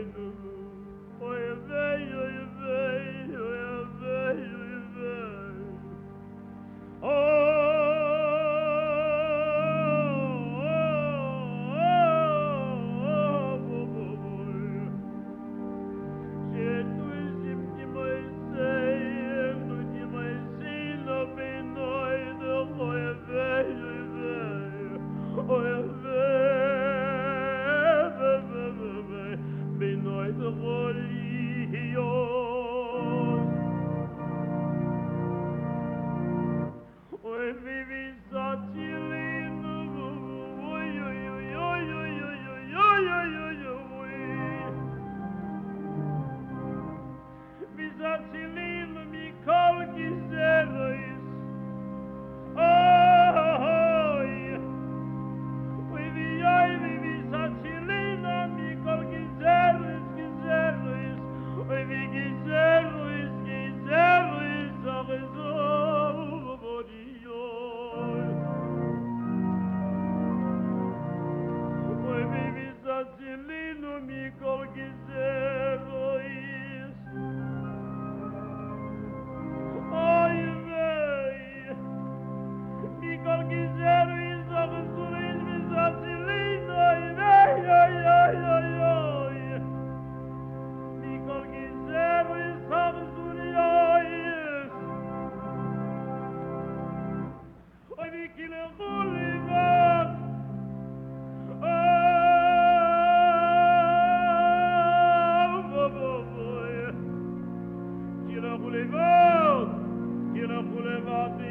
Amen. me colguisei. the